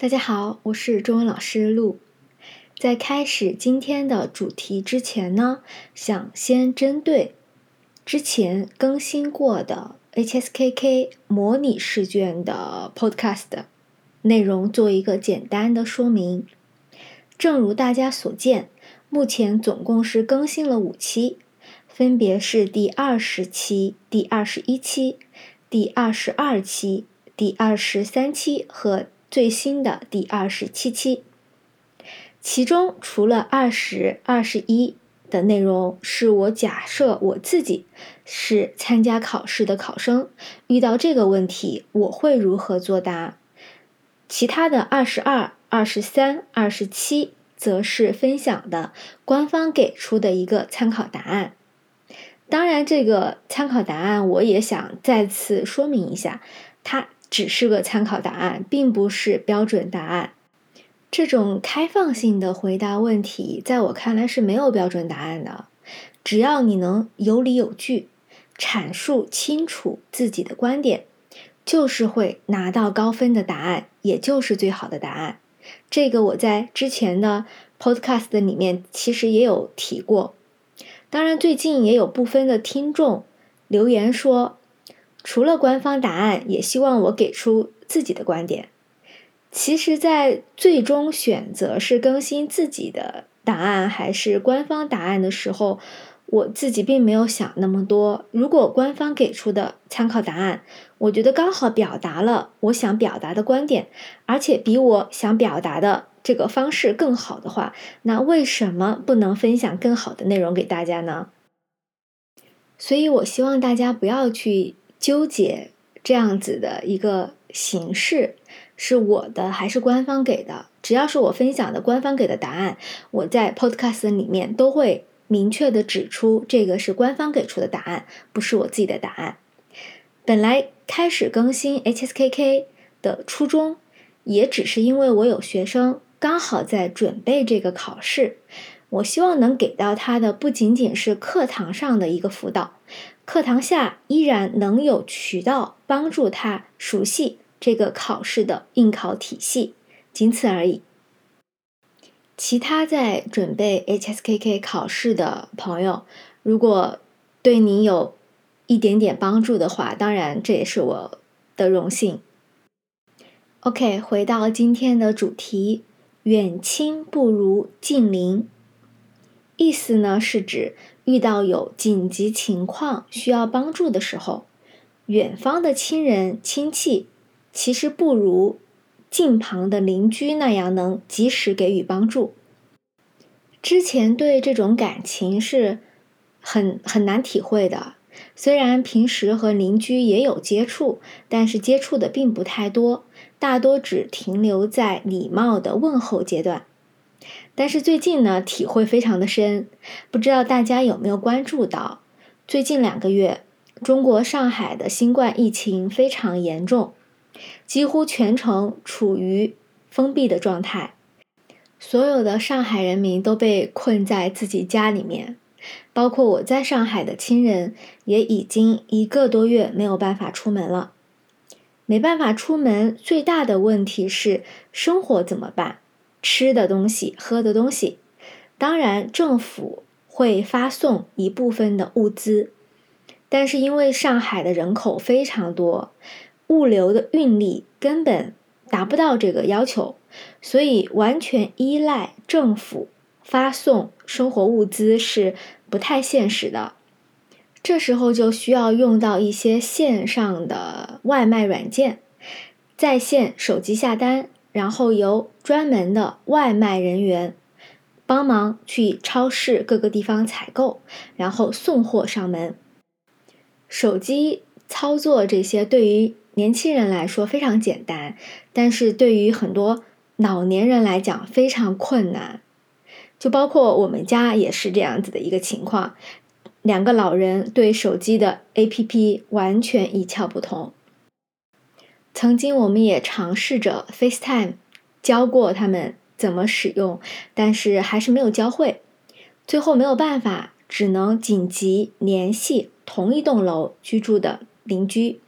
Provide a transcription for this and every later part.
大家好，我是中文老师陆。在开始今天的主题之前呢，想先针对之前更新过的 HSKK 模拟试卷的 Podcast 内容做一个简单的说明。正如大家所见，目前总共是更新了五期，分别是第二十期、第二十一期、第二十二期、第二十三期和。最新的第二十七期，其中除了二十二十一的内容是我假设我自己是参加考试的考生，遇到这个问题我会如何作答？其他的二十二、二十三、二十七则是分享的官方给出的一个参考答案。当然，这个参考答案我也想再次说明一下，它。只是个参考答案，并不是标准答案。这种开放性的回答问题，在我看来是没有标准答案的。只要你能有理有据，阐述清楚自己的观点，就是会拿到高分的答案，也就是最好的答案。这个我在之前的 podcast 里面其实也有提过。当然，最近也有部分的听众留言说。除了官方答案，也希望我给出自己的观点。其实，在最终选择是更新自己的答案还是官方答案的时候，我自己并没有想那么多。如果官方给出的参考答案，我觉得刚好表达了我想表达的观点，而且比我想表达的这个方式更好的话，那为什么不能分享更好的内容给大家呢？所以，我希望大家不要去。纠结这样子的一个形式是我的还是官方给的？只要是我分享的官方给的答案，我在 Podcast 里面都会明确的指出这个是官方给出的答案，不是我自己的答案。本来开始更新 HSKK 的初衷，也只是因为我有学生刚好在准备这个考试，我希望能给到他的不仅仅是课堂上的一个辅导。课堂下依然能有渠道帮助他熟悉这个考试的应考体系，仅此而已。其他在准备 HSKK 考试的朋友，如果对你有一点点帮助的话，当然这也是我的荣幸。OK，回到今天的主题，远亲不如近邻，意思呢是指。遇到有紧急情况需要帮助的时候，远方的亲人亲戚其实不如近旁的邻居那样能及时给予帮助。之前对这种感情是很很难体会的，虽然平时和邻居也有接触，但是接触的并不太多，大多只停留在礼貌的问候阶段。但是最近呢，体会非常的深，不知道大家有没有关注到，最近两个月，中国上海的新冠疫情非常严重，几乎全城处于封闭的状态，所有的上海人民都被困在自己家里面，包括我在上海的亲人，也已经一个多月没有办法出门了，没办法出门，最大的问题是生活怎么办？吃的东西、喝的东西，当然政府会发送一部分的物资，但是因为上海的人口非常多，物流的运力根本达不到这个要求，所以完全依赖政府发送生活物资是不太现实的。这时候就需要用到一些线上的外卖软件，在线手机下单。然后由专门的外卖人员帮忙去超市各个地方采购，然后送货上门。手机操作这些对于年轻人来说非常简单，但是对于很多老年人来讲非常困难。就包括我们家也是这样子的一个情况，两个老人对手机的 APP 完全一窍不通。曾经我们也尝试着 FaceTime 教过他们怎么使用，但是还是没有教会。最后没有办法，只能紧急联系同一栋楼居住的邻居，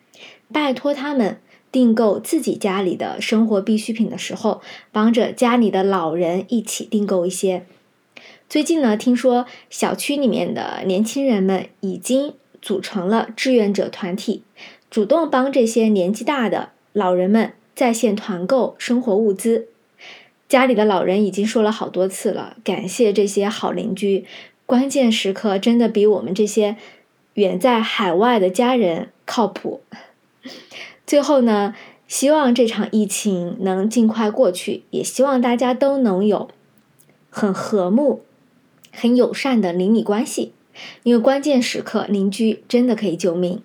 拜托他们订购自己家里的生活必需品的时候，帮着家里的老人一起订购一些。最近呢，听说小区里面的年轻人们已经组成了志愿者团体，主动帮这些年纪大的老人们在线团购生活物资。家里的老人已经说了好多次了，感谢这些好邻居，关键时刻真的比我们这些远在海外的家人靠谱。最后呢，希望这场疫情能尽快过去，也希望大家都能有很和睦。很友善的邻里关系，因为关键时刻邻居真的可以救命。